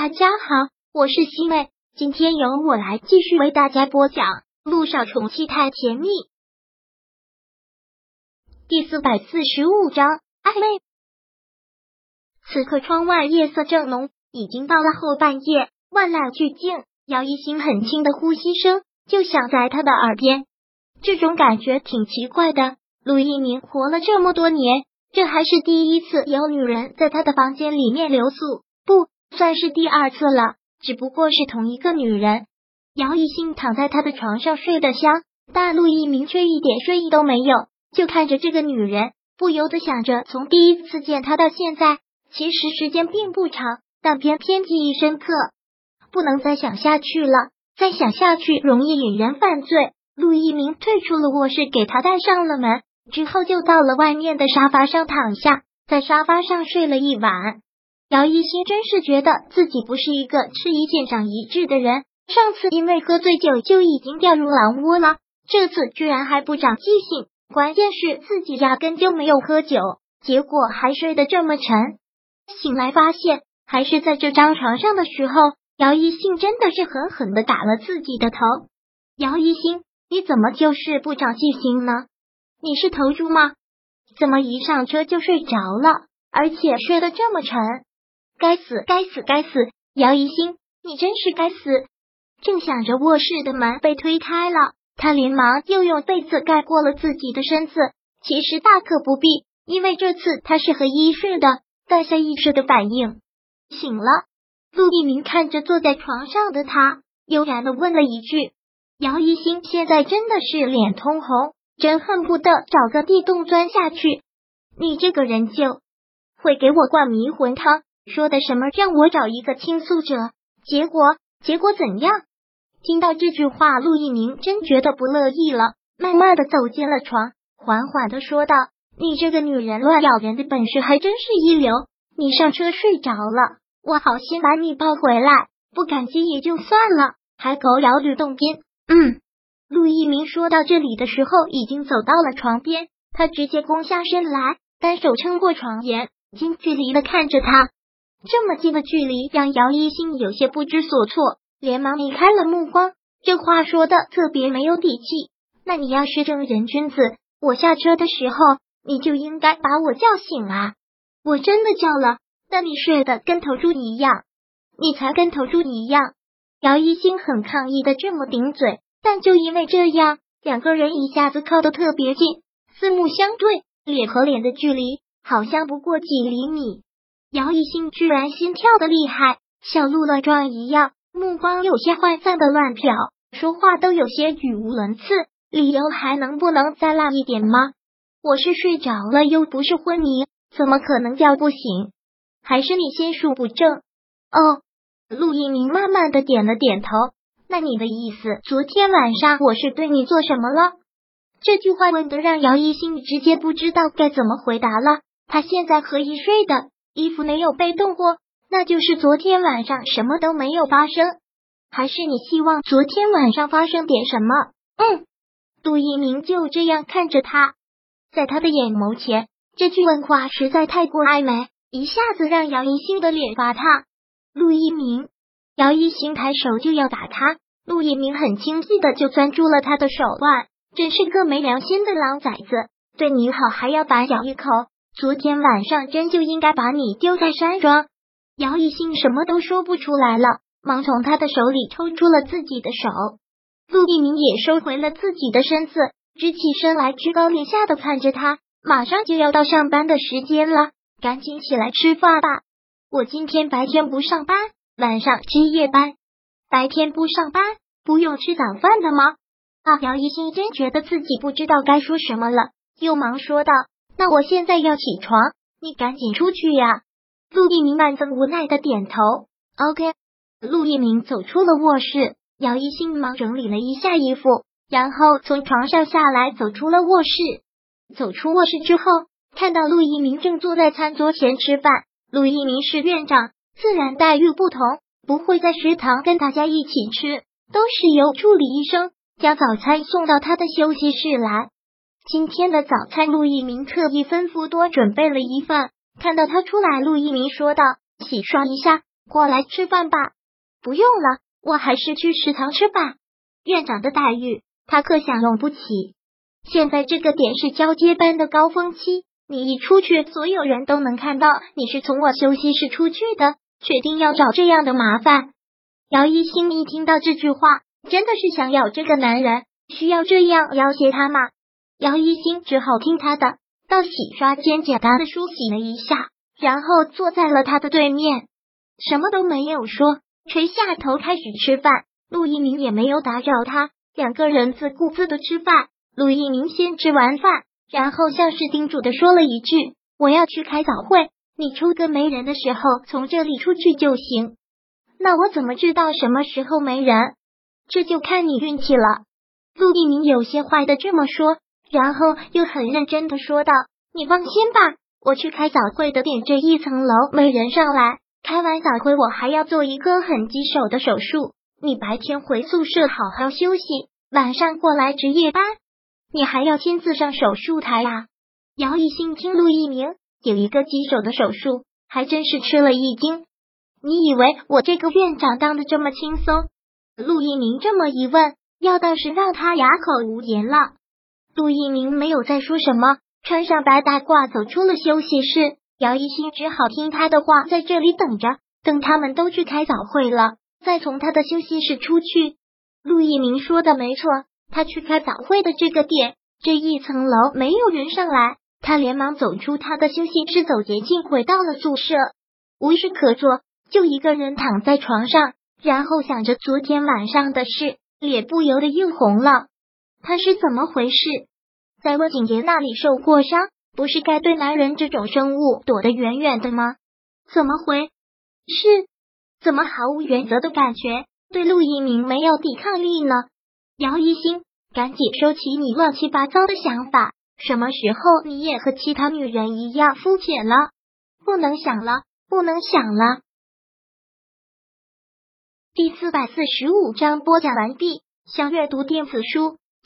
大家好，我是西妹，今天由我来继续为大家播讲《路上宠妻太甜蜜》第四百四十五章暧昧。此刻窗外夜色正浓，已经到了后半夜，万籁俱静。姚一心很轻的呼吸声就响在他的耳边，这种感觉挺奇怪的。陆一鸣活了这么多年，这还是第一次有女人在他的房间里面留宿。不。算是第二次了，只不过是同一个女人。姚一兴躺在他的床上睡得香，但陆一鸣却一点睡意都没有，就看着这个女人，不由得想着，从第一次见她到现在，其实时间并不长，但偏偏记忆深刻，不能再想下去了。再想下去容易引人犯罪。陆一鸣退出了卧室，给他带上了门，之后就到了外面的沙发上躺下，在沙发上睡了一晚。姚一新真是觉得自己不是一个吃一堑长一智的人。上次因为喝醉酒就已经掉入狼窝了，这次居然还不长记性。关键是自己压根就没有喝酒，结果还睡得这么沉。醒来发现还是在这张床上的时候，姚一新真的是狠狠的打了自己的头。姚一新，你怎么就是不长记性呢？你是头猪吗？怎么一上车就睡着了，而且睡得这么沉？该死，该死，该死！姚一星，你真是该死！正想着，卧室的门被推开了，他连忙又用被子盖过了自己的身子。其实大可不必，因为这次他是和一睡的，带下意识的反应。醒了，陆一鸣看着坐在床上的他，悠然的问了一句：“姚一星，现在真的是脸通红，真恨不得找个地洞钻下去。你这个人就会给我灌迷魂汤。”说的什么让我找一个倾诉者？结果结果怎样？听到这句话，陆一鸣真觉得不乐意了，慢慢的走进了床，缓缓的说道：“你这个女人乱咬人的本事还真是一流。你上车睡着了，我好心把你抱回来，不感激也就算了，还狗咬吕洞宾。”嗯，陆一鸣说到这里的时候，已经走到了床边，他直接弓下身来，单手撑过床沿，近距离的看着他。这么近的距离让姚一星有些不知所措，连忙移开了目光。这话说的特别没有底气。那你要是正人君子，我下车的时候你就应该把我叫醒啊！我真的叫了，但你睡得跟头猪一样，你才跟头猪一样。姚一星很抗议的这么顶嘴，但就因为这样，两个人一下子靠得特别近，四目相对，脸和脸的距离好像不过几厘米。姚一兴居然心跳的厉害，像鹿乱撞一样，目光有些涣散的乱瞟，说话都有些语无伦次。理由还能不能再烂一点吗？我是睡着了，又不是昏迷，怎么可能叫不醒？还是你心术不正？哦，陆一鸣慢慢的点了点头。那你的意思，昨天晚上我是对你做什么了？这句话问的让姚一兴直接不知道该怎么回答了。他现在可以睡的。衣服没有被动过，那就是昨天晚上什么都没有发生，还是你希望昨天晚上发生点什么？嗯，杜一鸣就这样看着他，在他的眼眸前，这句问话实在太过暧昧，一下子让姚一星的脸发烫。陆一鸣，姚一星抬手就要打他，陆一鸣很轻易的就攥住了他的手腕，真是个没良心的狼崽子，对你好还要反咬一口。昨天晚上真就应该把你丢在山庄。姚一兴什么都说不出来了，忙从他的手里抽出了自己的手。陆一鸣也收回了自己的身子，直起身来，居高临下的看着他。马上就要到上班的时间了，赶紧起来吃饭吧。我今天白天不上班，晚上值夜班。白天不上班，不用吃早饭的吗？啊！姚一兴真觉得自己不知道该说什么了，又忙说道。那我现在要起床，你赶紧出去呀！陆一鸣万分无奈的点头。OK，陆一鸣走出了卧室，姚一新忙整理了一下衣服，然后从床上下来，走出了卧室。走出卧室之后，看到陆一鸣正坐在餐桌前吃饭。陆一鸣是院长，自然待遇不同，不会在食堂跟大家一起吃，都是由助理医生将早餐送到他的休息室来。今天的早餐，陆一鸣特意吩咐多准备了一份。看到他出来，陆一鸣说道：“洗刷一下，过来吃饭吧。不用了，我还是去食堂吃吧。院长的待遇，他可享用不起。现在这个点是交接班的高峰期，你一出去，所有人都能看到你是从我休息室出去的。确定要找这样的麻烦？姚一新一听到这句话，真的是想咬这个男人。需要这样要挟他吗？姚一新只好听他的，到洗刷间简单的梳洗了一下，然后坐在了他的对面，什么都没有说，垂下头开始吃饭。陆一鸣也没有打扰他，两个人自顾自的吃饭。陆一鸣先吃完饭，然后像是叮嘱的说了一句：“我要去开早会，你抽个没人的时候从这里出去就行。”那我怎么知道什么时候没人？这就看你运气了。陆一鸣有些坏的这么说，然后又很认真的说道：“你放心吧，我去开早会的点这一层楼没人上来，开完早会我还要做一个很棘手的手术。你白天回宿舍好好休息，晚上过来值夜班。”你还要亲自上手术台呀？姚一兴听陆一鸣有一个棘手的手术，还真是吃了一惊。你以为我这个院长当的这么轻松？陆一鸣这么一问，要倒是让他哑口无言了。陆一鸣没有再说什么，穿上白大褂走出了休息室。姚一新只好听他的话，在这里等着，等他们都去开早会了，再从他的休息室出去。陆一鸣说的没错。他去开早会的这个点，这一层楼没有人上来，他连忙走出他的休息室，走捷径回到了宿舍，无事可做，就一个人躺在床上，然后想着昨天晚上的事，脸不由得又红了。他是怎么回事？在温景言那里受过伤，不是该对男人这种生物躲得远远的吗？怎么回事？怎么毫无原则的感觉，对陆一鸣没有抵抗力呢？姚一星，赶紧收起你乱七八糟的想法。什么时候你也和其他女人一样肤浅了？不能想了，不能想了。第四百四十五章播讲完毕。想阅读电子书，